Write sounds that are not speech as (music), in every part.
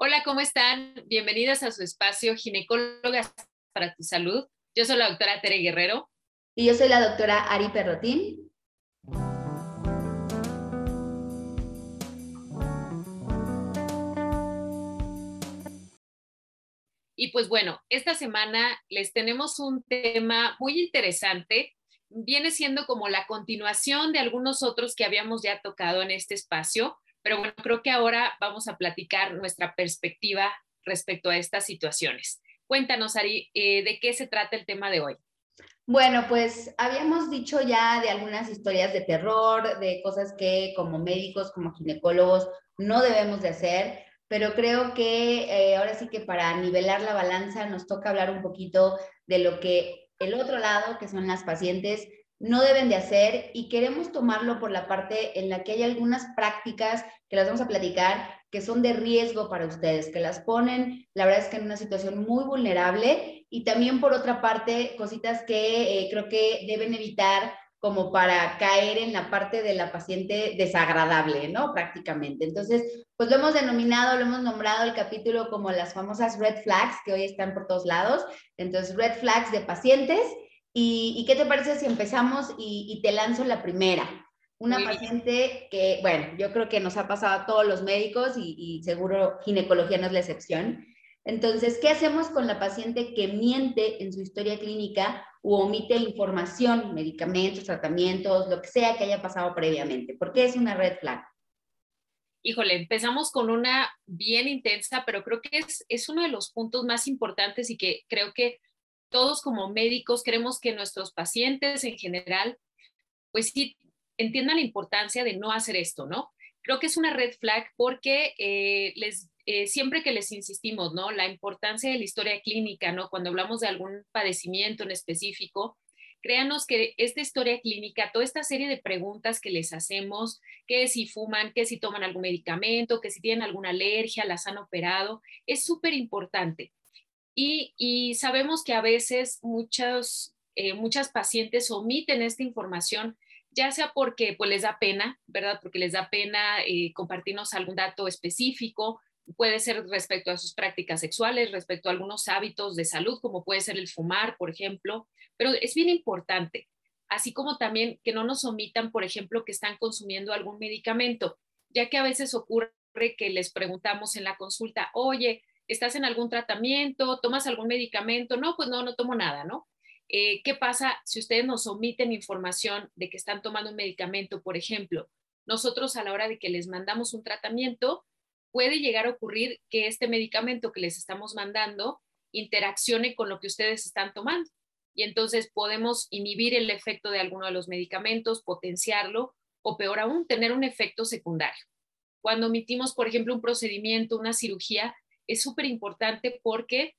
Hola, ¿cómo están? Bienvenidas a su espacio Ginecólogas para tu Salud. Yo soy la doctora Tere Guerrero. Y yo soy la doctora Ari Perrotín. Y pues bueno, esta semana les tenemos un tema muy interesante. Viene siendo como la continuación de algunos otros que habíamos ya tocado en este espacio, pero bueno, creo que ahora vamos a platicar nuestra perspectiva respecto a estas situaciones. Cuéntanos, Ari, eh, ¿de qué se trata el tema de hoy? Bueno, pues habíamos dicho ya de algunas historias de terror, de cosas que como médicos, como ginecólogos, no debemos de hacer pero creo que eh, ahora sí que para nivelar la balanza nos toca hablar un poquito de lo que el otro lado, que son las pacientes, no deben de hacer y queremos tomarlo por la parte en la que hay algunas prácticas que las vamos a platicar que son de riesgo para ustedes, que las ponen, la verdad es que en una situación muy vulnerable y también por otra parte cositas que eh, creo que deben evitar como para caer en la parte de la paciente desagradable, ¿no? Prácticamente. Entonces, pues lo hemos denominado, lo hemos nombrado el capítulo como las famosas red flags que hoy están por todos lados. Entonces, red flags de pacientes. ¿Y, qué te parece si empezamos y, te lanzo la primera? Una paciente que, bueno, yo creo que nos ha pasado a todos los médicos y, y seguro ginecología no es la excepción. Entonces, ¿qué hacemos con la paciente que miente en su historia clínica o omite información, medicamentos, tratamientos, lo que sea que haya pasado previamente? ¿Por qué es una red flag? Híjole, empezamos con una bien intensa, pero creo que es, es uno de los puntos más importantes y que creo que todos como médicos queremos que nuestros pacientes en general, pues sí, entiendan la importancia de no hacer esto, ¿no? Creo que es una red flag porque eh, les eh, siempre que les insistimos, ¿no? La importancia de la historia clínica, ¿no? Cuando hablamos de algún padecimiento en específico, créanos que esta historia clínica, toda esta serie de preguntas que les hacemos, que si fuman, que si toman algún medicamento, que si tienen alguna alergia, las han operado, es súper importante. Y, sabemos que a veces muchos, eh, muchas pacientes omiten esta información ya sea porque pues les da pena, ¿verdad? Porque les da pena eh, compartirnos algún dato específico, puede ser respecto a sus prácticas sexuales, respecto a algunos hábitos de salud, como puede ser el fumar, por ejemplo, pero es bien importante, así como también que no nos omitan, por ejemplo, que están consumiendo algún medicamento, ya que a veces ocurre que les preguntamos en la consulta, oye, ¿estás en algún tratamiento? ¿Tomas algún medicamento? No, pues no, no tomo nada, ¿no? Eh, ¿Qué pasa si ustedes nos omiten información de que están tomando un medicamento, por ejemplo? Nosotros a la hora de que les mandamos un tratamiento, puede llegar a ocurrir que este medicamento que les estamos mandando interaccione con lo que ustedes están tomando. Y entonces podemos inhibir el efecto de alguno de los medicamentos, potenciarlo o peor aún, tener un efecto secundario. Cuando omitimos, por ejemplo, un procedimiento, una cirugía, es súper importante porque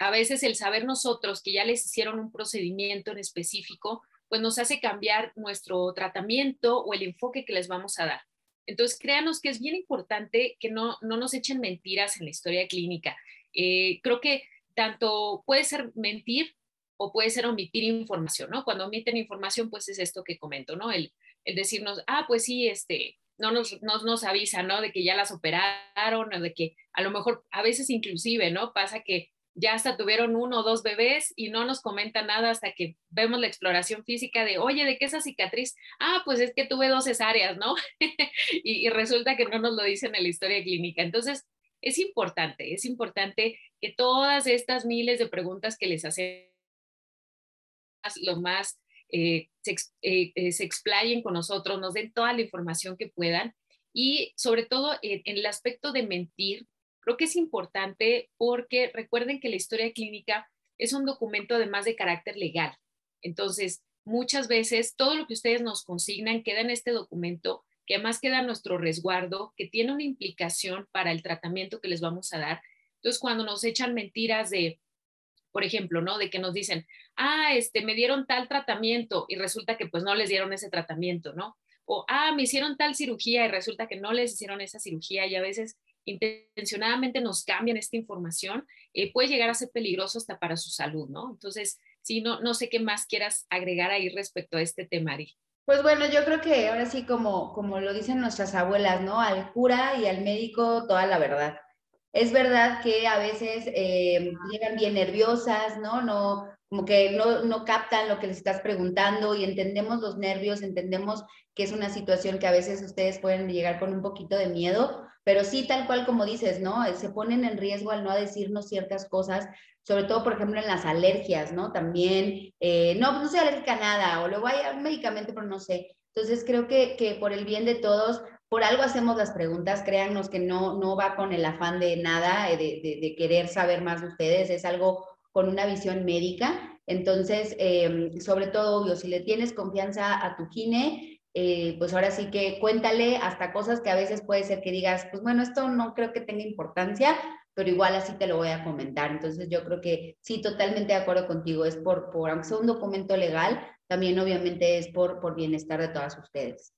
a veces el saber nosotros que ya les hicieron un procedimiento en específico, pues nos hace cambiar nuestro tratamiento o el enfoque que les vamos a dar. Entonces, créanos que es bien importante que no, nos echen mentiras en la historia clínica. Eh, creo que tanto puede ser mentir o puede ser omitir información, ¿no? Cuando omiten información, pues es esto que comento, ¿no? El, decirnos, ah, pues sí, este, no nos, nos, nos avisan, ¿no? De que ya las operaron o de que a lo mejor a veces inclusive, ¿no? Pasa que ya hasta tuvieron uno o dos bebés y no nos comentan nada hasta que vemos la exploración física de, oye, ¿de qué esa cicatriz? Ah, pues es que tuve dos cesáreas, ¿no? (laughs) y, resulta que no nos lo dicen en la historia clínica. Entonces, es importante, es importante que todas estas miles de preguntas que les hacemos, lo más eh, eh, eh, se, explayen con nosotros, nos den toda la información que puedan y sobre todo en el aspecto de mentir, Creo que es importante porque recuerden que la historia clínica es un documento además de carácter legal. Entonces, muchas veces todo lo que ustedes nos consignan queda en este documento, que además queda nuestro resguardo, que tiene una implicación para el tratamiento que les vamos a dar. Entonces, cuando nos echan mentiras de, por ejemplo, ¿no? De que nos dicen, ah, este, me dieron tal tratamiento y resulta que pues no les dieron ese tratamiento, ¿no? O, ah, me hicieron tal cirugía y resulta que no les hicieron esa cirugía y a veces intencionadamente nos cambian esta información, eh, puede llegar a ser peligroso hasta para su salud, ¿no? Entonces, sí, no, no sé qué más quieras agregar ahí respecto a este tema, Ari. Pues bueno, yo creo que ahora sí, como, como lo dicen nuestras abuelas, ¿no? Al cura y al médico toda la verdad. Es verdad que a veces eh, llegan bien nerviosas, ¿no? No, como que no, no captan lo que les estás preguntando y entendemos los nervios, entendemos que es una situación que a veces ustedes pueden llegar con un poquito de miedo, pero sí tal cual como dices, ¿no? Se ponen en riesgo al no decirnos ciertas cosas, sobre todo, por ejemplo, en las alergias, ¿no? También, eh, no, no soy alérgica a nada, o luego hay un medicamento, pero no sé. Entonces, creo que, que por el bien de todos, por algo hacemos las preguntas, créannos que no, no va con el afán de nada, eh, de, de, querer saber más de ustedes, es algo con una visión médica. Entonces, em, sobre todo, obvio, si le tienes confianza a tu gine, eh, pues ahora sí que cuéntale hasta cosas que a veces puede ser que digas, pues bueno, esto no creo que tenga importancia, pero igual así te lo voy a comentar. Entonces, yo creo que sí, totalmente de acuerdo contigo, es por, por aunque sea un documento legal, también obviamente es por, por bienestar de todas ustedes.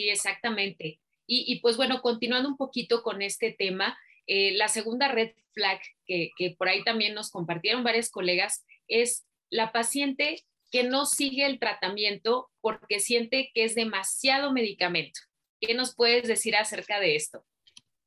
Sí, exactamente. Y, pues bueno, continuando un poquito con este tema, eh, la segunda red flag que, que por ahí también nos compartieron varios colegas es la paciente que no sigue el tratamiento porque siente que es demasiado medicamento. ¿Qué nos puedes decir acerca de esto?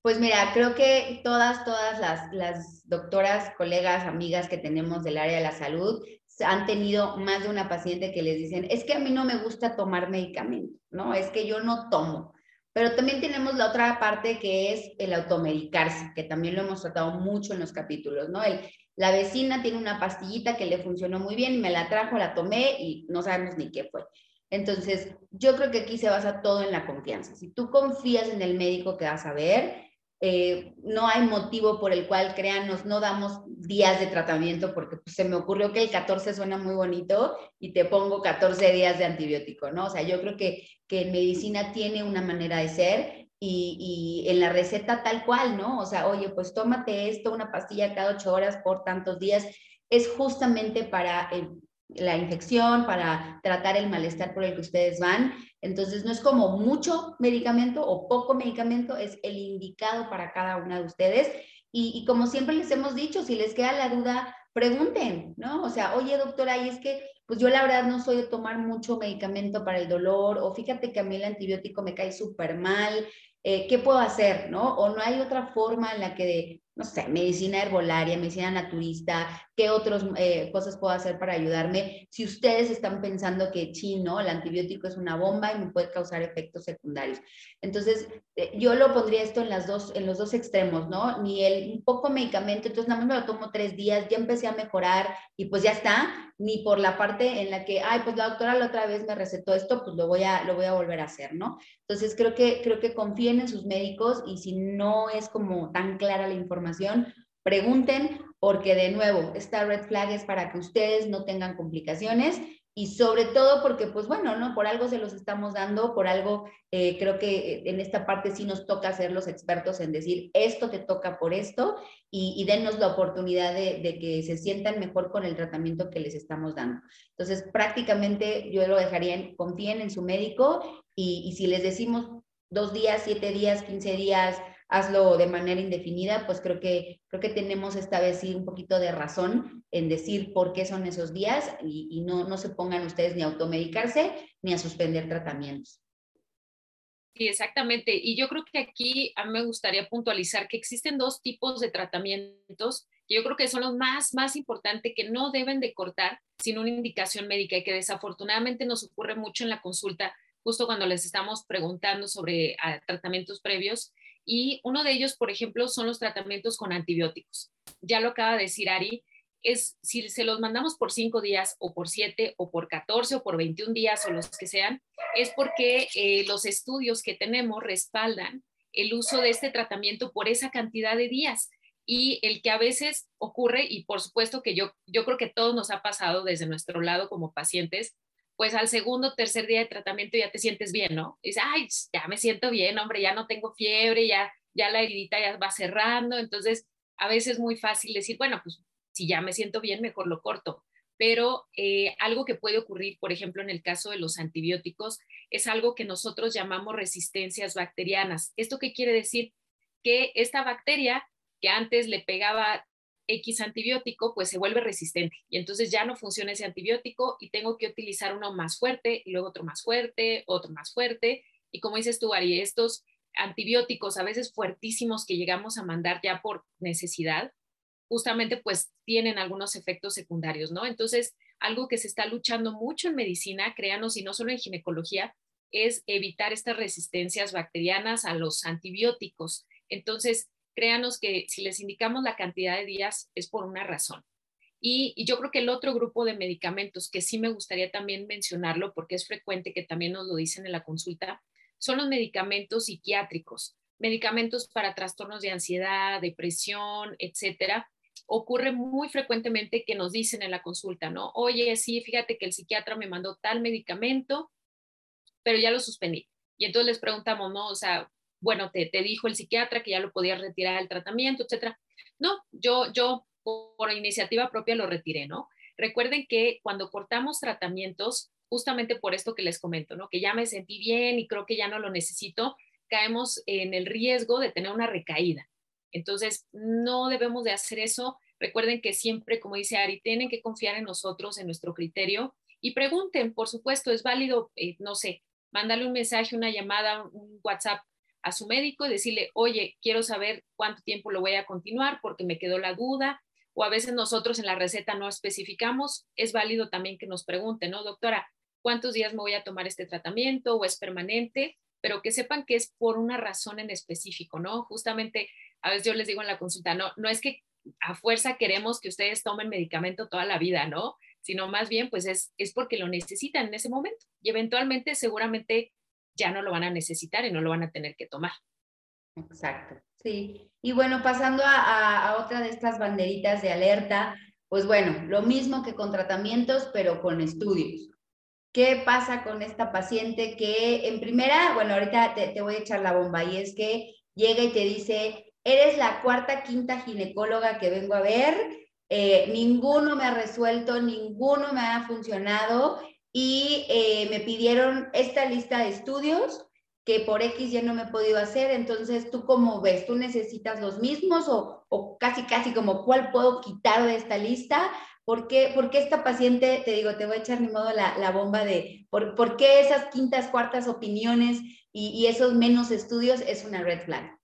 Pues mira, creo que todas, todas las, las, doctoras, colegas, amigas que tenemos del área de la salud han tenido más de una paciente que les dicen, es que a mí no me gusta tomar medicamento, ¿no? Es que yo no tomo. Pero también tenemos la otra parte que es el automedicarse, que también lo hemos tratado mucho en los capítulos, ¿no? El, la vecina tiene una pastillita que le funcionó muy bien me la trajo, la tomé y no sabemos ni qué fue. Entonces, yo creo que aquí se basa todo en la confianza. Si tú confías en el médico que vas a ver, eh, no hay motivo por el cual, créanos, no damos días de tratamiento porque pues, se me ocurrió que el 14 suena muy bonito y te pongo 14 días de antibiótico, ¿no? O sea, yo creo que, que medicina tiene una manera de ser y, y, en la receta tal cual, ¿no? O sea, oye, pues tómate esto, una pastilla cada ocho horas por tantos días, es justamente para la infección, para tratar el malestar por el que ustedes van. Entonces, no es como mucho medicamento o poco medicamento, es el indicado para cada una de ustedes. Y, como siempre les hemos dicho, si les queda la duda, pregunten, ¿no? O sea, oye, doctora, y es que, pues yo la verdad no soy de tomar mucho medicamento para el dolor, o fíjate que a mí el antibiótico me cae súper mal, eh, ¿qué puedo hacer, no? O no hay otra forma en la que no sé, medicina herbolaria, medicina naturista, qué otras eh, cosas puedo hacer para ayudarme. Si ustedes están pensando que chino, el antibiótico es una bomba y me puede causar efectos secundarios. Entonces, eh, yo lo pondría esto en, las dos, en los dos extremos, ¿no? Ni el un poco medicamento, entonces nada más me lo tomo tres días, ya empecé a mejorar y pues ya está, ni por la parte en la que, ay, pues la doctora la otra vez me recetó esto, pues lo voy a, lo voy a volver a hacer, ¿no? Entonces, creo que, creo que confíen en sus médicos y si no es como tan clara la información, pregunten porque de nuevo, esta red flag es para que ustedes no tengan complicaciones y sobre todo porque, pues bueno, ¿no? Por algo se los estamos dando, por algo eh, creo que en esta parte sí nos toca ser los expertos en decir, esto te toca por esto y, y la oportunidad de, de, que se sientan mejor con el tratamiento que les estamos dando. Entonces, prácticamente yo lo dejaría, en, confíen en su médico y, y si les decimos dos días, siete días, quince días, hazlo de manera indefinida, pues creo que, creo que tenemos esta vez sí un poquito de razón en decir por qué son esos días y, no, no se pongan ustedes ni a automedicarse ni a suspender tratamientos. Sí, exactamente. Y yo creo que aquí a mí me gustaría puntualizar que existen dos tipos de tratamientos que yo creo que son los más, más importantes que no deben de cortar sin una indicación médica y que desafortunadamente nos ocurre mucho en la consulta, justo cuando les estamos preguntando sobre ah, tratamientos previos y uno de ellos, por ejemplo, son los tratamientos con antibióticos. Ya lo acaba de decir Ari, es si se los mandamos por cinco días o por siete o por 14 o por 21 días o los que sean, es porque eh, los estudios que tenemos respaldan el uso de este tratamiento por esa cantidad de días y el que a veces ocurre, y por supuesto que yo, yo creo que todo nos ha pasado desde nuestro lado como pacientes, pues al segundo, tercer día de tratamiento ya te sientes bien, ¿no? dices, ay, ya me siento bien, hombre, ya no tengo fiebre, ya, ya la heridita ya va cerrando, entonces a veces es muy fácil decir, bueno, pues si ya me siento bien, mejor lo corto. Pero eh, algo que puede ocurrir, por ejemplo, en el caso de los antibióticos, es algo que nosotros llamamos resistencias bacterianas. ¿Esto qué quiere decir? Que esta bacteria que antes le pegaba X antibiótico, pues se vuelve resistente y entonces ya no funciona ese antibiótico y tengo que utilizar uno más fuerte y luego otro más fuerte, otro más fuerte. Y como dices tú, Ari, estos antibióticos a veces fuertísimos que llegamos a mandar ya por necesidad, justamente pues tienen algunos efectos secundarios, ¿no? Entonces, algo que se está luchando mucho en medicina, créanos, y no solo en ginecología, es evitar estas resistencias bacterianas a los antibióticos. Entonces, créanos que si les indicamos la cantidad de días es por una razón. Y, yo creo que el otro grupo de medicamentos que sí me gustaría también mencionarlo, porque es frecuente que también nos lo dicen en la consulta, son los medicamentos psiquiátricos, medicamentos para trastornos de ansiedad, depresión, etcétera. Ocurre muy frecuentemente que nos dicen en la consulta, ¿no? Oye, sí, fíjate que el psiquiatra me mandó tal medicamento, pero ya lo suspendí. Y entonces les preguntamos, ¿no? O sea, bueno, te, te dijo el psiquiatra que ya lo podías retirar el tratamiento, etcétera. No, yo, yo por iniciativa propia lo retiré, ¿no? Recuerden que cuando cortamos tratamientos, justamente por esto que les comento, ¿no? Que ya me sentí bien y creo que ya no lo necesito, caemos en el riesgo de tener una recaída. Entonces, no debemos de hacer eso. Recuerden que siempre, como dice Ari, tienen que confiar en nosotros, en nuestro criterio y pregunten, por supuesto, es válido, eh, no sé, mandarle un mensaje, una llamada, un WhatsApp a su médico y decirle, oye, quiero saber cuánto tiempo lo voy a continuar porque me quedó la duda. O a veces nosotros en la receta no especificamos, es válido también que nos pregunten, ¿no? Doctora, cuántos días me voy a tomar este tratamiento o es permanente, pero que sepan que es por una razón en específico, ¿no? Justamente, a veces yo les digo en la consulta, no, no es que a fuerza queremos que ustedes tomen medicamento toda la vida, ¿no? Sino más bien, pues es, es porque lo necesitan en ese momento y eventualmente seguramente ya no lo van a necesitar y no lo van a tener que tomar. Exacto, sí. Y bueno, pasando a, otra de estas banderitas de alerta, pues bueno, lo mismo que con tratamientos, pero con estudios. ¿Qué pasa con esta paciente que en primera, bueno, ahorita te, voy a echar la bomba y es que llega y te dice, eres la cuarta, quinta ginecóloga que vengo a ver, eh, ninguno me ha resuelto, ninguno me ha funcionado y eh, me pidieron esta lista de estudios que por X ya no me he podido hacer, entonces tú cómo ves, tú necesitas los mismos o, o casi, casi como cuál puedo quitar de esta lista ¿Por qué, esta paciente, te digo, te voy a echar ni modo la, bomba de por, por, qué esas quintas, cuartas opiniones y, esos menos estudios es una red flag?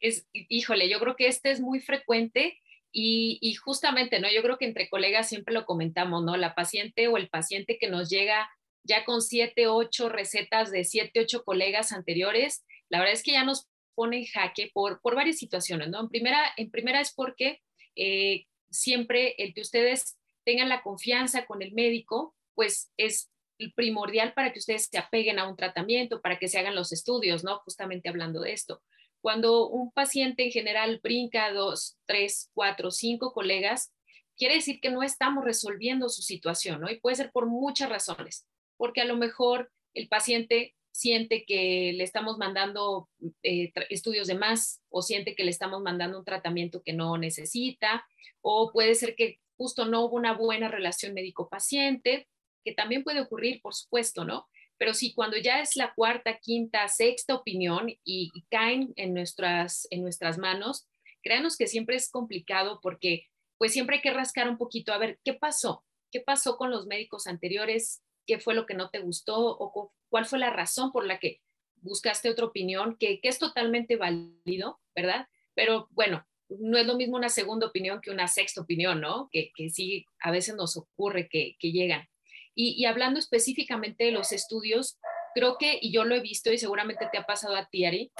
Es, híjole, yo creo que este es muy frecuente y, justamente, ¿no? Yo creo que entre colegas siempre lo comentamos, ¿no? La paciente o el paciente que nos llega ya con siete, ocho recetas de siete, ocho colegas anteriores, la verdad es que ya nos pone en jaque por, por varias situaciones, ¿no? En primera, en primera es porque eh, siempre el que ustedes tengan la confianza con el médico, pues es primordial para que ustedes se apeguen a un tratamiento, para que se hagan los estudios, ¿no? Justamente hablando de esto. Cuando un paciente en general brinca dos, tres, cuatro, cinco colegas, quiere decir que no estamos resolviendo su situación, ¿no? Y puede ser por muchas razones, porque a lo mejor el paciente siente que le estamos mandando eh, estudios de más o siente que le estamos mandando un tratamiento que no necesita o puede ser que justo no hubo una buena relación médico-paciente, que también puede ocurrir, por supuesto, ¿no? Pero sí, cuando ya es la cuarta, quinta, sexta opinión y, caen en nuestras, en nuestras manos, créanos que siempre es complicado porque pues siempre hay que rascar un poquito a ver qué pasó, qué pasó con los médicos anteriores, qué fue lo que no te gustó o cuál fue la razón por la que buscaste otra opinión, que, es totalmente válido, ¿verdad? Pero bueno, no es lo mismo una segunda opinión que una sexta opinión, ¿no? Que, sí, a veces nos ocurre que, llegan. Y, hablando específicamente de los estudios, creo que, y yo lo he visto y seguramente te ha pasado a ti, Ari,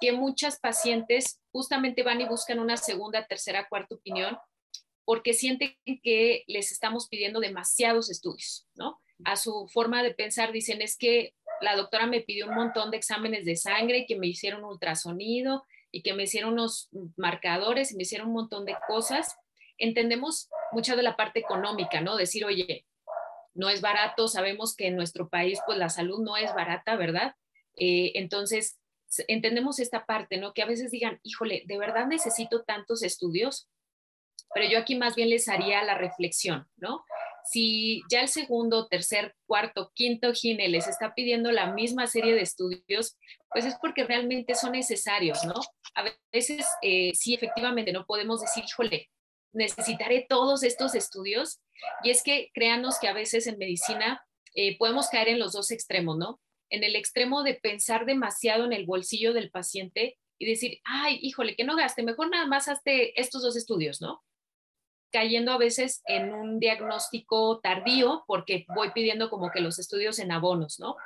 que muchas pacientes justamente van y buscan una segunda, tercera, cuarta opinión porque sienten que les estamos pidiendo demasiados estudios, ¿no? a su forma de pensar, dicen, es que la doctora me pidió un montón de exámenes de sangre y que me hicieron ultrasonido y que me hicieron unos marcadores y me hicieron un montón de cosas. Entendemos mucha de la parte económica, ¿no? Decir, oye, no es barato, sabemos que en nuestro país pues la salud no es barata, ¿verdad? Eh, entonces, entendemos esta parte, ¿no? Que a veces digan, híjole, ¿de verdad necesito tantos estudios? Pero yo aquí más bien les haría la reflexión, ¿no? si ya el segundo, tercer, cuarto, quinto gine les está pidiendo la misma serie de estudios, pues es porque realmente son necesarios, ¿no? A veces eh, sí, efectivamente, no podemos decir, híjole, necesitaré todos estos estudios. Y es que créanos que a veces en medicina eh, podemos caer en los dos extremos, ¿no? en el extremo de pensar demasiado en el bolsillo del paciente y decir, ay, híjole, que no gaste, mejor nada más hazte estos dos estudios, ¿no? Cayendo a veces en un diagnóstico tardío porque voy pidiendo como que los estudios en abonos, ¿no?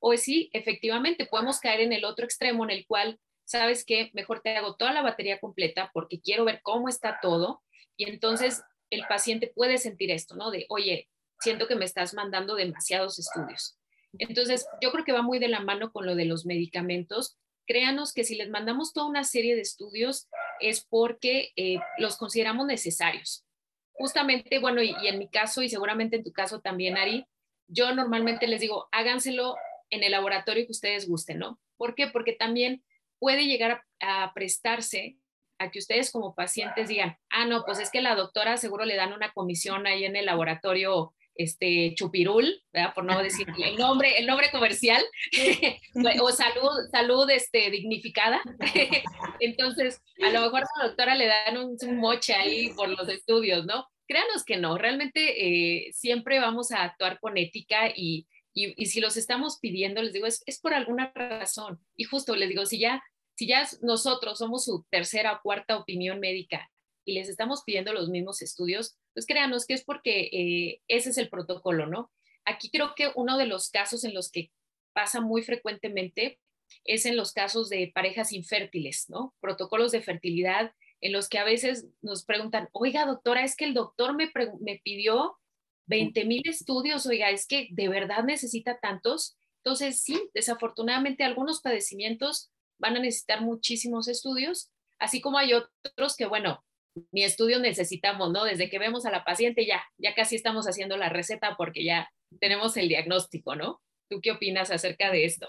O sí, efectivamente, podemos caer en el otro extremo en el cual, ¿sabes qué? Mejor te hago toda la batería completa porque quiero ver cómo está todo y entonces el paciente puede sentir esto, ¿no? De, oye, siento que me estás mandando demasiados estudios. Entonces, yo creo que va muy de la mano con lo de los medicamentos. Créanos que si les mandamos toda una serie de estudios es porque eh, los consideramos necesarios. Justamente, bueno, y, en mi caso, y seguramente en tu caso también, Ari, yo normalmente les digo, háganselo en el laboratorio que ustedes gusten, ¿no? ¿Por qué? Porque también puede llegar a prestarse a que ustedes como pacientes digan, ah, no, pues es que la doctora seguro le dan una comisión ahí en el laboratorio este chupirul, ¿verdad? por no (laughs) decir el nombre, el nombre comercial, (laughs) o salud, salud este, dignificada. (laughs) Entonces, a lo mejor a la doctora le dan un, moche ahí por los estudios, ¿no? Créanos que no, realmente eh, siempre vamos a actuar con ética y, y, y, si los estamos pidiendo, les digo, es, es por alguna razón. Y justo les digo, si ya si ya nosotros somos su tercera o cuarta opinión médica y les estamos pidiendo los mismos estudios, pues créanos que es porque eh, ese es el protocolo, ¿no? Aquí creo que uno de los casos en los que pasa muy frecuentemente es en los casos de parejas infértiles, ¿no? Protocolos de fertilidad en los que a veces nos preguntan, oiga, doctora, es que el doctor me, me pidió 20 mil estudios, oiga, es que de verdad necesita tantos. Entonces, sí, desafortunadamente algunos padecimientos van a necesitar muchísimos estudios, así como hay otros que, bueno, ni estudios necesitamos, ¿no? Desde que vemos a la paciente ya, ya casi estamos haciendo la receta porque ya tenemos el diagnóstico, ¿no? ¿Tú qué opinas acerca de esto?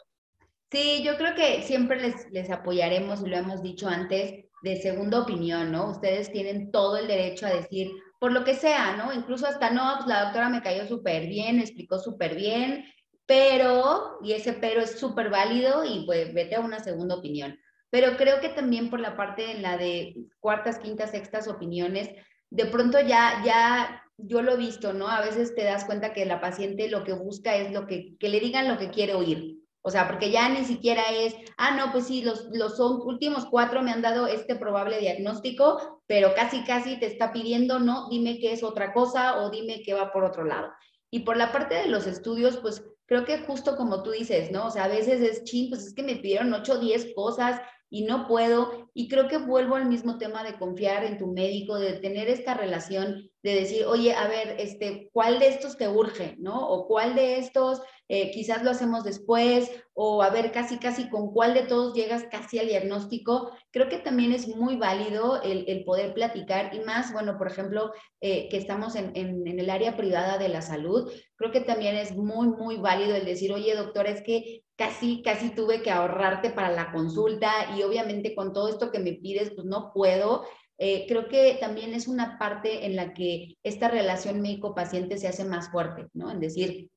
Sí, yo creo que siempre les, les apoyaremos, y lo hemos dicho antes, de segunda opinión, ¿no? Ustedes tienen todo el derecho a decir, por lo que sea, ¿no? Incluso hasta no, pues la doctora me cayó súper bien, explicó súper bien, pero, y ese pero es súper válido y pues vete a una segunda opinión. Pero creo que también por la parte en la de cuartas, quintas, sextas opiniones, de pronto ya, ya, yo lo he visto, ¿no? A veces te das cuenta que la paciente lo que busca es lo que, que le digan lo que quiere oír. O sea, porque ya ni siquiera es, ah, no, pues sí, los, los últimos cuatro me han dado este probable diagnóstico, pero casi, casi te está pidiendo, no, dime qué es otra cosa o dime qué va por otro lado. Y por la parte de los estudios, pues creo que justo como tú dices, ¿no? O sea, a veces es ching, pues es que me pidieron 8 o 10 cosas y no puedo. Y creo que vuelvo al mismo tema de confiar en tu médico, de tener esta relación, de decir, oye, a ver, este, ¿cuál de estos te urge, no? O cuál de estos eh, quizás lo hacemos después, o a ver casi, casi con cuál de todos llegas casi al diagnóstico. Creo que también es muy válido el, el poder platicar y más, bueno, por ejemplo, eh, que estamos en, en, en, el área privada de la salud, creo que también es muy, muy válido el decir, oye, doctor, es que casi, casi tuve que ahorrarte para la consulta y obviamente con todo esto que me pides, pues no puedo. Eh, creo que también es una parte en la que esta relación médico-paciente se hace más fuerte, ¿no? En decir,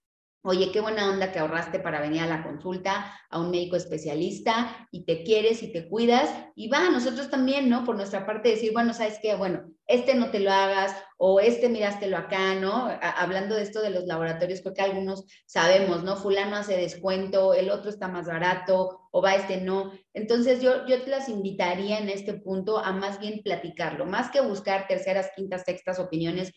Oye, qué buena onda que ahorraste para venir a la consulta a un médico especialista y te quieres y te cuidas. Y va, nosotros también, ¿no? Por nuestra parte decir, bueno, ¿sabes qué? Bueno, este no te lo hagas o este mirástelo acá, ¿no? hablando de esto de los laboratorios, creo que algunos sabemos, ¿no? Fulano hace descuento, el otro está más barato o va este no. Entonces yo, yo te las invitaría en este punto a más bien platicarlo, más que buscar terceras, quintas, sextas opiniones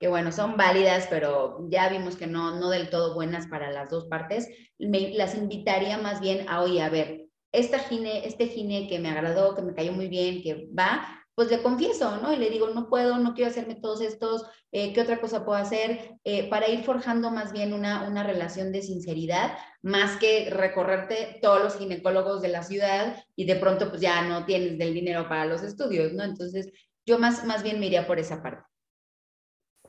que bueno, son válidas, pero ya vimos que no, no del todo buenas para las dos partes, me, las invitaría más bien a, oye, a ver, esta gine, este gine que me agradó, que me cayó muy bien, que va, pues le confieso, ¿no? Y le digo, no puedo, no quiero hacerme todos estos, eh, ¿qué otra cosa puedo hacer? Eh, para ir forjando más bien una, una relación de sinceridad, más que recorrerte todos los ginecólogos de la ciudad y de pronto pues ya no tienes del dinero para los estudios, ¿no? Entonces, yo más, más bien me iría por esa parte.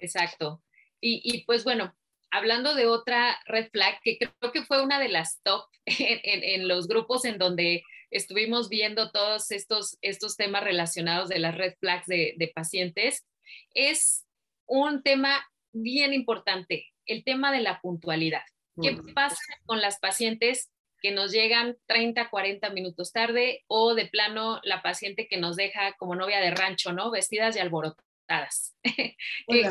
Exacto. Y, pues bueno, hablando de otra red flag, que creo que fue una de las top (laughs) en, los grupos en donde estuvimos viendo todos estos, estos temas relacionados de las red flags de, de pacientes, es un tema bien importante, el tema de la puntualidad. ¿Qué pasa con las pacientes que nos llegan 30, 40 minutos tarde o de plano la paciente que nos deja como novia de rancho, ¿no? Vestidas y alborotadas agotadas. (laughs)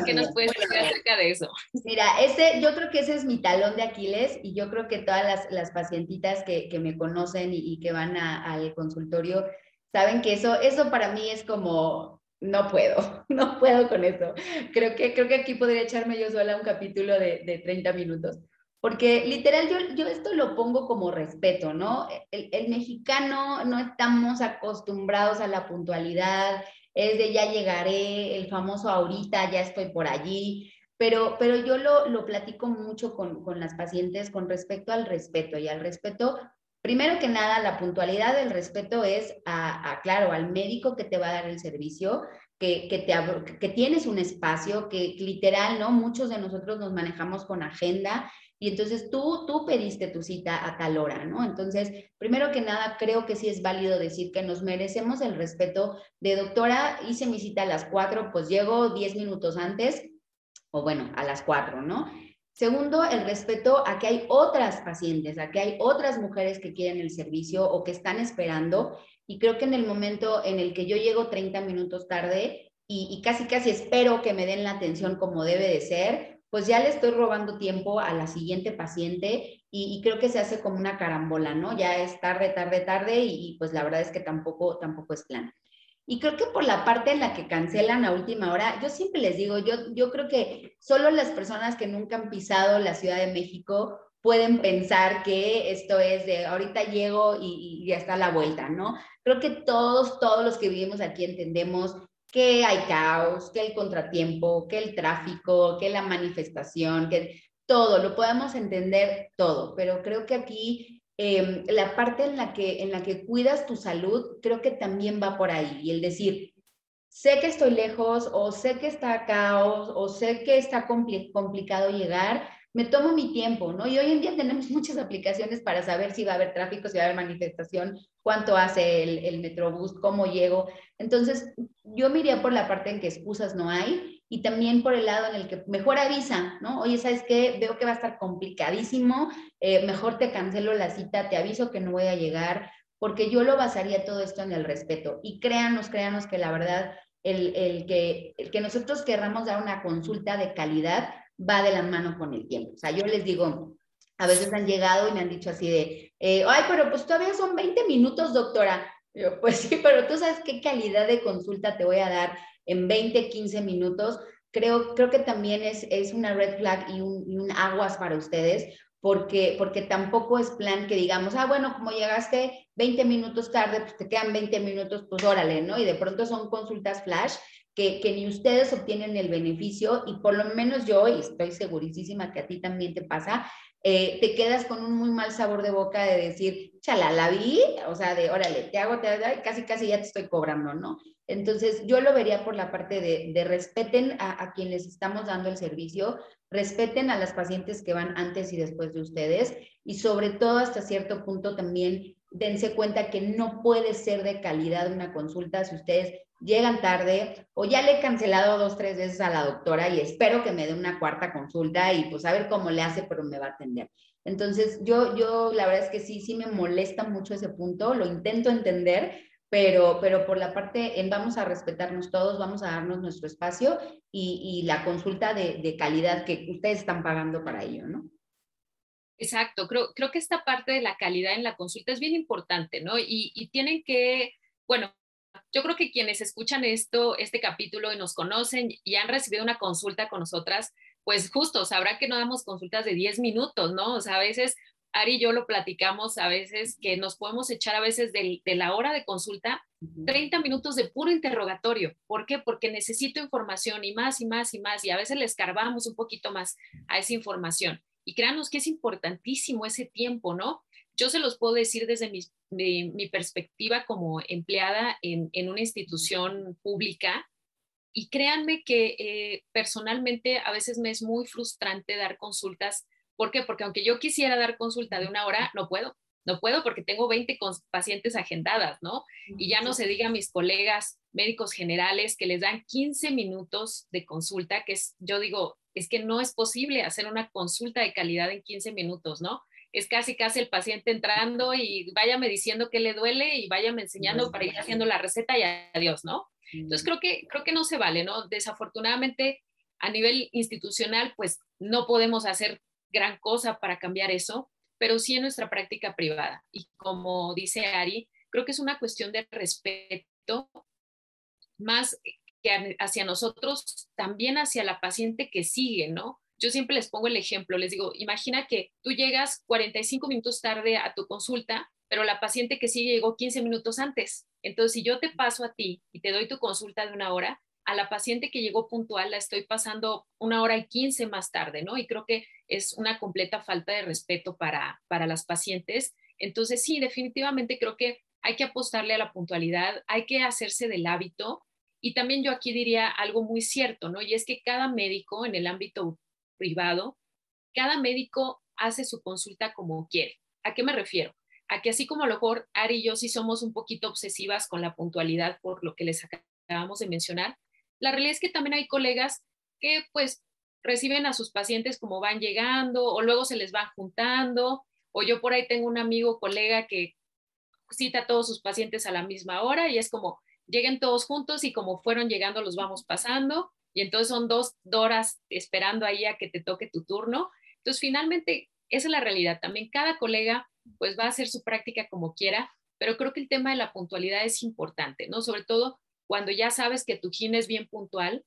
¿Qué, nos puedes decir acerca de eso? Mira, ese, yo creo que ese es mi talón de Aquiles y yo creo que todas las, las pacientitas que, que, me conocen y, y que van al consultorio saben que eso, eso para mí es como, no puedo, (laughs) no puedo con eso. Creo que, creo que aquí podría echarme yo sola un capítulo de, de 30 minutos. Porque literal yo, yo esto lo pongo como respeto, ¿no? El, el, mexicano no estamos acostumbrados a la puntualidad, es de ya llegaré, el famoso ahorita, ya estoy por allí, pero, pero yo lo, lo platico mucho con, con las pacientes con respecto al respeto y al respeto Primero que nada, la puntualidad del respeto es a, a, claro, al médico que te va a dar el servicio, que, que, te, que tienes un espacio, que literal, ¿no? Muchos de nosotros nos manejamos con agenda y entonces tú, tú pediste tu cita a tal hora, ¿no? Entonces, primero que nada, creo que sí es válido decir que nos merecemos el respeto de doctora, hice mi cita a las cuatro, pues llego diez minutos antes, o bueno, a las cuatro, ¿no? Segundo, el respeto a que hay otras pacientes, a que hay otras mujeres que quieren el servicio o que están esperando. Y creo que en el momento en el que yo llego 30 minutos tarde y casi, casi espero que me den la atención como debe de ser, pues ya le estoy robando tiempo a la siguiente paciente y, creo que se hace como una carambola, ¿no? Ya es tarde, tarde, tarde y, y, pues la verdad es que tampoco, tampoco es plan. Y creo que por la parte en la que cancelan a última hora, yo siempre les digo, yo, yo creo que solo las personas que nunca han pisado la Ciudad de México pueden pensar que esto es de ahorita llego y, y ya está la vuelta, ¿no? Creo que todos, todos los que vivimos aquí entendemos que hay caos, que el contratiempo, que el tráfico, que la manifestación, que todo, lo podemos entender todo, pero creo que aquí eh, la parte en la, que, en la que cuidas tu salud, creo que también va por ahí. Y el decir, sé que estoy lejos o sé que está caos o sé que está compli complicado llegar, me tomo mi tiempo, ¿no? Y hoy en día tenemos (laughs) muchas aplicaciones para saber si va a haber tráfico, si va a haber manifestación, cuánto hace el, el Metrobús, cómo llego. Entonces, yo me por la parte en que excusas no hay y también por el lado en el que mejor avisa, ¿no? Oye, ¿sabes qué? Veo que va a estar complicadísimo, eh, mejor te cancelo la cita, te aviso que no voy a llegar, porque yo lo basaría todo esto en el respeto. Y créanos, créanos que la verdad, el, el que, el que nosotros querramos dar una consulta de calidad, va de la mano con el tiempo. O sea, yo les digo, a veces han llegado y me han dicho así de, eh, ay, pero pues todavía son 20 minutos, doctora. Yo, pues sí, pero tú sabes qué calidad de consulta te voy a dar en 20, 15 minutos. Creo, creo que también es, es una red flag y un, y un aguas para ustedes, porque, porque tampoco es plan que digamos, ah, bueno, como llegaste 20 minutos tarde, pues te quedan 20 minutos, pues órale, ¿no? Y de pronto son consultas flash que, que, ni ustedes obtienen el beneficio y por lo menos yo, y estoy segurísima que a ti también te pasa, eh, te quedas con un muy mal sabor de boca de decir, chala, la vi, o sea, de órale, te hago, te hago, casi, casi ya te estoy cobrando, ¿no? Entonces, yo lo vería por la parte de, respeten a, a quienes estamos dando el servicio, respeten a las pacientes que van antes y después de ustedes y sobre todo hasta cierto punto también dense cuenta que no puede ser de calidad una consulta si ustedes llegan tarde o ya le he cancelado dos, tres veces a la doctora y espero que me dé una cuarta consulta y pues a ver cómo le hace, pero me va a atender. Entonces, yo, yo la verdad es que sí, sí me molesta mucho ese punto, lo intento entender, pero, pero por la parte en vamos a respetarnos todos, vamos a darnos nuestro espacio y, y la consulta de, de, calidad que ustedes están pagando para ello, ¿no? Exacto, creo, creo que esta parte de la calidad en la consulta es bien importante, ¿no? Y, y tienen que, bueno, yo creo que quienes escuchan esto, este capítulo y nos conocen y han recibido una consulta con nosotras, pues justo sabrán que no damos consultas de 10 minutos, ¿no? O sea, a veces Ari y yo lo platicamos a veces que nos podemos echar a veces de, de, la hora de consulta 30 minutos de puro interrogatorio. ¿Por qué? Porque necesito información y más y más y más y a veces le escarbamos un poquito más a esa información. Y créanos que es importantísimo ese tiempo, ¿no? Yo se los puedo decir desde mi, mi, mi perspectiva como empleada en, en, una institución pública. Y créanme que eh, personalmente a veces me es muy frustrante dar consultas. ¿Por qué? Porque aunque yo quisiera dar consulta de una hora, no puedo. No puedo porque tengo 20 pacientes agendadas, ¿no? Y ya no se diga a mis colegas médicos generales que les dan 15 minutos de consulta, que es, yo digo, es que no es posible hacer una consulta de calidad en 15 minutos, ¿no? es casi casi el paciente entrando y váyame diciendo qué le duele y váyame enseñando para ir haciendo la receta y adiós, ¿no? Entonces creo que, creo que no se vale, ¿no? Desafortunadamente a nivel institucional, pues no podemos hacer gran cosa para cambiar eso, pero sí en nuestra práctica privada. Y como dice Ari, creo que es una cuestión de respeto más que hacia nosotros, también hacia la paciente que sigue, ¿no? Yo siempre les pongo el ejemplo, les digo, imagina que tú llegas 45 minutos tarde a tu consulta, pero la paciente que sigue llegó 15 minutos antes. Entonces, si yo te paso a ti y te doy tu consulta de una hora, a la paciente que llegó puntual la estoy pasando una hora y 15 más tarde, ¿no? Y creo que es una completa falta de respeto para, para las pacientes. Entonces, sí, definitivamente creo que hay que apostarle a la puntualidad, hay que hacerse del hábito. Y también yo aquí diría algo muy cierto, ¿no? Y es que cada médico en el ámbito privado, cada médico hace su consulta como quiere. ¿A qué me refiero? A que así como a lo mejor Ari y yo sí somos un poquito obsesivas con la puntualidad por lo que les acabamos de mencionar, la realidad es que también hay colegas que pues reciben a sus pacientes como van llegando o luego se les van juntando o yo por ahí tengo un amigo, colega que cita a todos sus pacientes a la misma hora y es como lleguen todos juntos y como fueron llegando los vamos pasando y entonces son dos horas esperando ahí a que te toque tu turno. Entonces, finalmente, esa es la realidad. También cada colega pues va a hacer su práctica como quiera, pero creo que el tema de la puntualidad es importante, ¿no? Sobre todo cuando ya sabes que tu gine es bien puntual,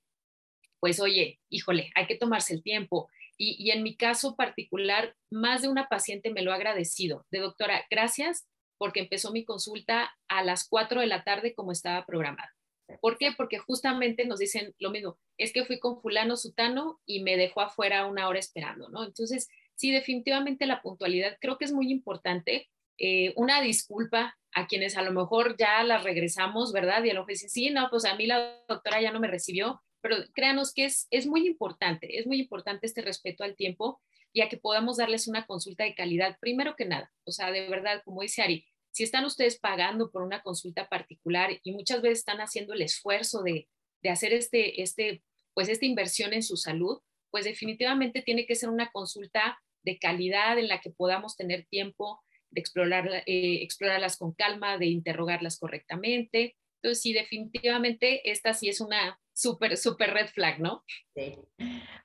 pues oye, híjole, hay que tomarse el tiempo. Y, en mi caso particular, más de una paciente me lo ha agradecido. De doctora, gracias porque empezó mi consulta a las 4 de la tarde como estaba programada. ¿Por qué? Porque justamente nos dicen lo mismo, es que fui con fulano sutano y me dejó afuera una hora esperando, ¿no? Entonces, sí, definitivamente la puntualidad creo que es muy importante. Eh, una disculpa a quienes a lo mejor ya las regresamos, ¿verdad? Y a lo dicen, sí, no, pues a mí la doctora ya no me recibió, pero créanos que es, es muy importante, es muy importante este respeto al tiempo y a que podamos darles una consulta de calidad, primero que nada. O sea, de verdad, como dice Ari, si están ustedes pagando por una consulta particular y muchas veces están haciendo el esfuerzo de, hacer este, este, pues esta inversión en su salud, pues definitivamente tiene que ser una consulta de calidad en la que podamos tener tiempo de explorar, eh, explorarlas con calma, de interrogarlas correctamente. Entonces, sí, definitivamente esta sí es una súper, súper red flag, ¿no? Sí.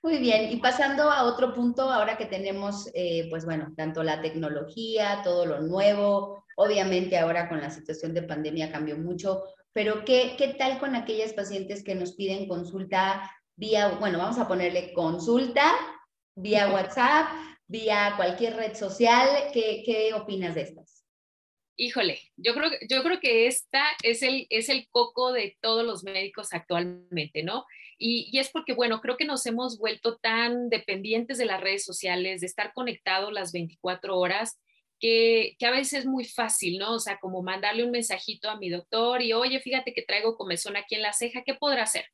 Muy bien, y pasando a otro punto, ahora que tenemos, eh, pues bueno, tanto la tecnología, todo lo nuevo, Obviamente ahora con la situación de pandemia cambió mucho, pero ¿qué, qué tal con aquellas pacientes que nos piden consulta vía, bueno, vamos a ponerle consulta vía WhatsApp, vía cualquier red social? ¿Qué, qué opinas de estas? Híjole, yo creo, que esta es el, coco de todos los médicos actualmente, ¿no? Y, y, es porque, bueno, creo que nos hemos vuelto tan dependientes de las redes sociales, de estar conectados las 24 horas, que, a veces es muy fácil, ¿no? O sea, como mandarle un mensajito a mi doctor y, oye, fíjate que traigo comezón aquí en la ceja, ¿qué podrá hacer?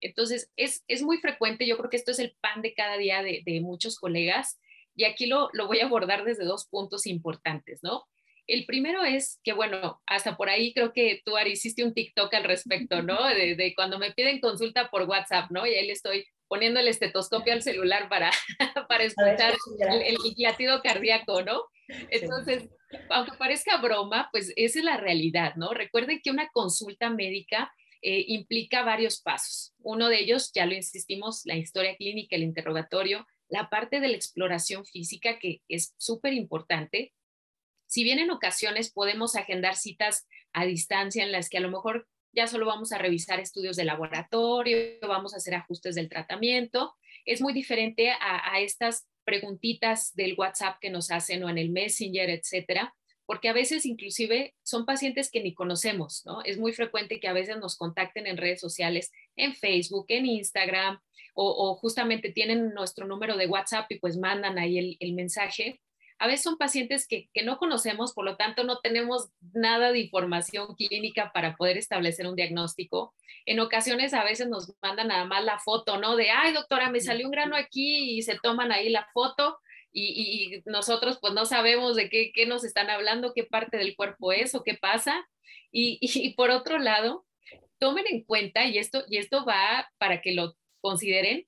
Entonces, es, muy frecuente, yo creo que esto es el pan de cada día de, muchos colegas y aquí lo, lo voy a abordar desde dos puntos importantes, ¿no? El primero es que, bueno, hasta por ahí creo que tú, Ari, hiciste un TikTok al respecto, ¿no? De, de, cuando me piden consulta por WhatsApp, ¿no? Y ahí le estoy poniendo el estetoscopio al celular para, (laughs) para escuchar el, el, latido cardíaco, ¿no? Entonces, aunque parezca broma, pues esa es la realidad, ¿no? Recuerden que una consulta médica eh, implica varios pasos. Uno de ellos, ya lo insistimos, la historia clínica, el interrogatorio, la parte de la exploración física, que es súper importante. Si bien en ocasiones podemos agendar citas a distancia en las que a lo mejor ya solo vamos a revisar estudios de laboratorio, vamos a hacer ajustes del tratamiento, es muy diferente a, estas preguntitas del WhatsApp que nos hacen o en el Messenger, etcétera, porque a veces inclusive son pacientes que ni conocemos, ¿no? Es muy frecuente que a veces nos contacten en redes sociales, en Facebook, en Instagram, o, justamente tienen nuestro número de WhatsApp y pues mandan ahí el mensaje a veces son pacientes que, no conocemos, por lo tanto no tenemos nada de información clínica para poder establecer un diagnóstico. En ocasiones a veces nos mandan nada más la foto, ¿no? De, ay, doctora, me salió un grano aquí y se toman ahí la foto y, nosotros pues no sabemos de qué, qué, nos están hablando, qué parte del cuerpo es o qué pasa. Y, y por otro lado, tomen en cuenta, y esto, y esto va para que lo consideren,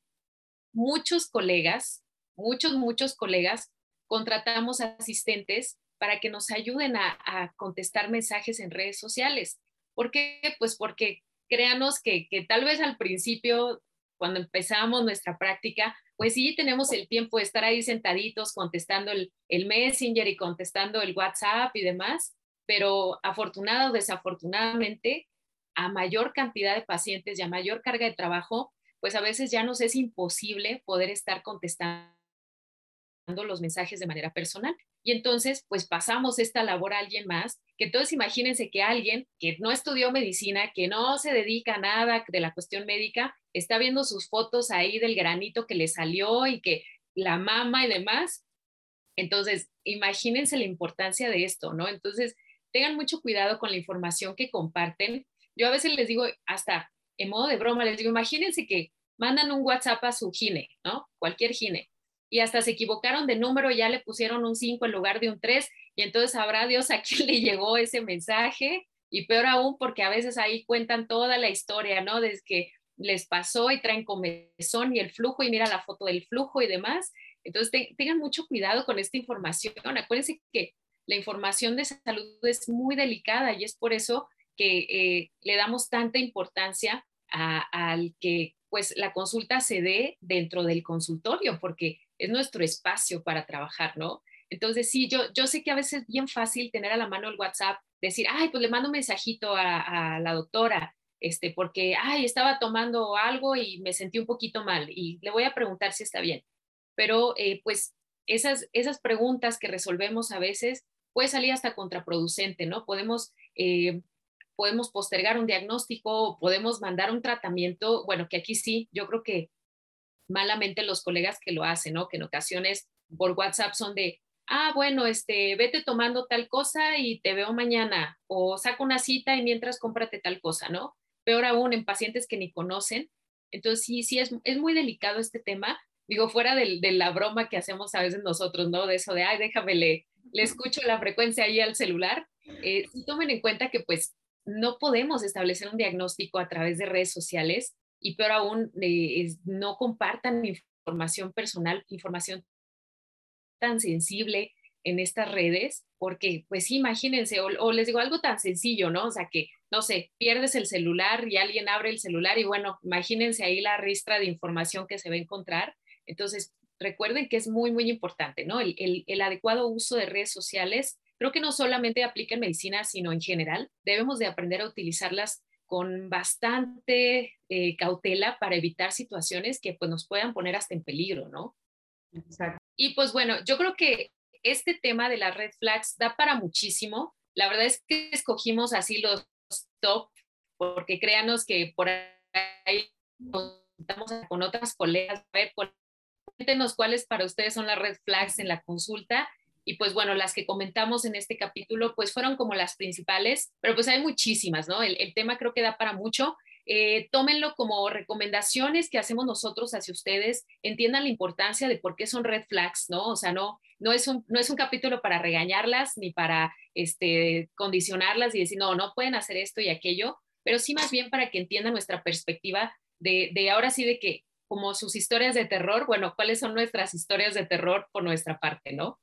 muchos colegas, muchos, muchos colegas contratamos asistentes para que nos ayuden a, contestar mensajes en redes sociales. ¿Por qué? Pues porque créanos que, que tal vez al principio, cuando empezamos nuestra práctica, pues sí tenemos el tiempo de estar ahí sentaditos contestando el, Messenger y contestando el WhatsApp y demás, pero afortunado o desafortunadamente, a mayor cantidad de pacientes y a mayor carga de trabajo, pues a veces ya nos es imposible poder estar contestando los mensajes de manera personal. Y entonces, pues pasamos esta labor a alguien más, que entonces imagínense que alguien que no estudió medicina, que no se dedica a nada de la cuestión médica, está viendo sus fotos ahí del granito que le salió y que la mama y demás. Entonces, imagínense la importancia de esto, ¿no? Entonces, tengan mucho cuidado con la información que comparten. Yo a veces les digo, hasta en modo de broma, les digo, imagínense que mandan un WhatsApp a su gine, ¿no? Cualquier gine. Y hasta se equivocaron de número, ya le pusieron un 5 en lugar de un 3, y entonces sabrá Dios a quién (laughs) le llegó ese mensaje. Y peor aún, porque a veces ahí cuentan toda la historia, ¿no? Desde que les pasó y traen comezón y el flujo y mira la foto del flujo y demás. Entonces tengan mucho cuidado con esta información. Acuérdense que la información de salud es muy delicada y es por eso que eh, le damos tanta importancia al que pues la consulta se dé dentro del consultorio porque es nuestro espacio para trabajar, ¿no? Entonces sí, yo, yo sé que a veces es bien fácil tener a la mano el WhatsApp, decir, ay, pues le mando un mensajito a, a la doctora, este, porque, ay, estaba tomando algo y me sentí un poquito mal y le voy a preguntar si está bien. Pero eh, pues esas, esas preguntas que resolvemos a veces puede salir hasta contraproducente, ¿no? Podemos, eh, podemos postergar un diagnóstico, podemos mandar un tratamiento, bueno, que aquí sí, yo creo que malamente los colegas que lo hacen, ¿no? Que en ocasiones por WhatsApp son de, ah, bueno, este, vete tomando tal cosa y te veo mañana, o saca una cita y mientras cómprate tal cosa, ¿no? peor aún en pacientes que ni conocen. Entonces, sí, sí, es, es muy delicado este tema. Digo, fuera de, de, la broma que hacemos a veces nosotros, ¿no? De eso de, ay, déjame, le, le escucho la frecuencia ahí al celular. Eh, tomen en cuenta que pues no podemos establecer un diagnóstico a través de redes sociales y peor aún, no compartan información personal, información tan sensible en estas redes, porque pues imagínense, o, les digo algo tan sencillo, ¿no? O sea, que, no sé, pierdes el celular y alguien abre el celular y bueno, imagínense ahí la ristra de información que se va a encontrar. Entonces, recuerden que es muy, muy importante, ¿no? El, el, adecuado uso de redes sociales, creo que no solamente aplica en medicina, sino en general. Debemos de aprender a utilizarlas con bastante eh, cautela para evitar situaciones que pues, nos puedan poner hasta en peligro, ¿no? Exacto. Y pues bueno, yo creo que este tema de las red flags da para muchísimo. La verdad es que escogimos así los top, porque créanos que por ahí estamos con otras colegas, a ver, cuéntenos cuáles para ustedes son las red flags en la consulta. Y pues bueno, las que comentamos en este capítulo, pues fueron como las principales, pero pues hay muchísimas, ¿no? El, el tema creo que da para mucho. Eh, tómenlo como recomendaciones que hacemos nosotros hacia ustedes, entiendan la importancia de por qué son red flags, ¿no? O sea, no, no, es, un, no es un capítulo para regañarlas ni para este, condicionarlas y decir, no, no pueden hacer esto y aquello, pero sí más bien para que entiendan nuestra perspectiva de, de ahora sí de que como sus historias de terror, bueno, cuáles son nuestras historias de terror por nuestra parte, ¿no?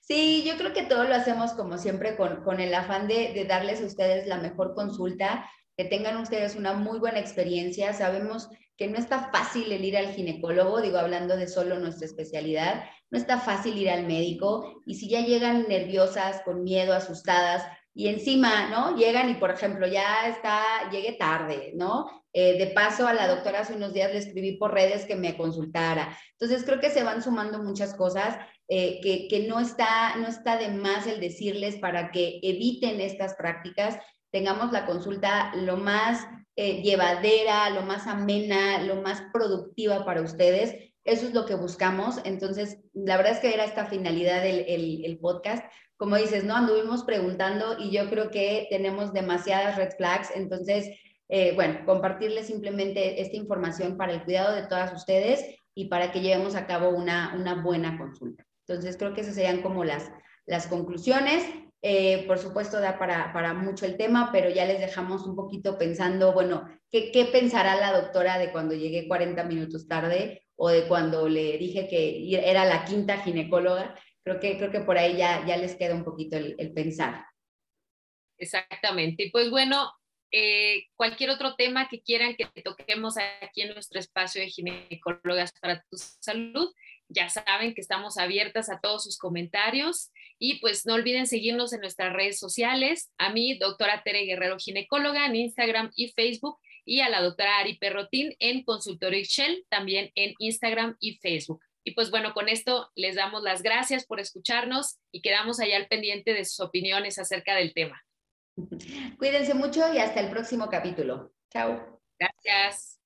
Sí, yo creo que todo lo hacemos como siempre con, con el afán de, de, darles a ustedes la mejor consulta que tengan ustedes una muy buena experiencia. Sabemos que no está fácil el ir al ginecólogo, digo, hablando de solo nuestra especialidad, no está fácil ir al médico y si ya llegan nerviosas, con miedo, asustadas y encima, ¿no? Llegan y, por ejemplo, ya está, llegue tarde, ¿no? Eh, de paso, a la doctora hace unos días le escribí por redes que me consultara. Entonces, creo que se van sumando muchas cosas eh, que, que no, está, no está de más el decirles para que eviten estas prácticas tengamos la consulta lo más eh, llevadera, lo más amena, lo más productiva para ustedes. Eso es lo que buscamos. Entonces, la verdad es que era esta finalidad del el, podcast. Como dices, ¿no? Anduvimos preguntando y yo creo que tenemos demasiadas red flags. Entonces, eh, bueno, compartirles simplemente esta información para el cuidado de todas ustedes y para que llevemos a cabo una, una buena consulta. Entonces, creo que esas serían como las, las conclusiones. Eh, por supuesto, da para, para, mucho el tema, pero ya les dejamos un poquito pensando, bueno, ¿qué, ¿qué, pensará la doctora de cuando llegué 40 minutos tarde o de cuando le dije que era la quinta ginecóloga? creo que, creo que por ahí ya, ya les queda un poquito el, el pensar. Exactamente. Y pues bueno, eh, cualquier otro tema que quieran que toquemos aquí en nuestro espacio de ginecólogas para tu salud, ya saben que estamos abiertas a todos sus comentarios y pues no olviden seguirnos en nuestras redes sociales, a mí, doctora Tere Guerrero Ginecóloga en Instagram y Facebook y a la doctora Ari Perrotín en Consultorio Shell, también en Instagram y Facebook. Y pues bueno, con esto les damos las gracias por escucharnos y quedamos allá al pendiente de sus opiniones acerca del tema. (laughs) Cuídense mucho y hasta el próximo capítulo. Chao. Gracias.